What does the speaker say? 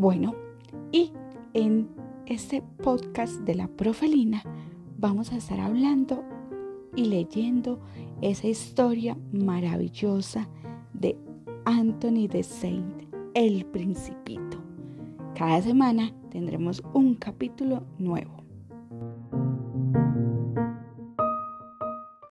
Bueno, y en este podcast de la profelina vamos a estar hablando y leyendo esa historia maravillosa de Anthony de Saint, el principito. Cada semana tendremos un capítulo nuevo.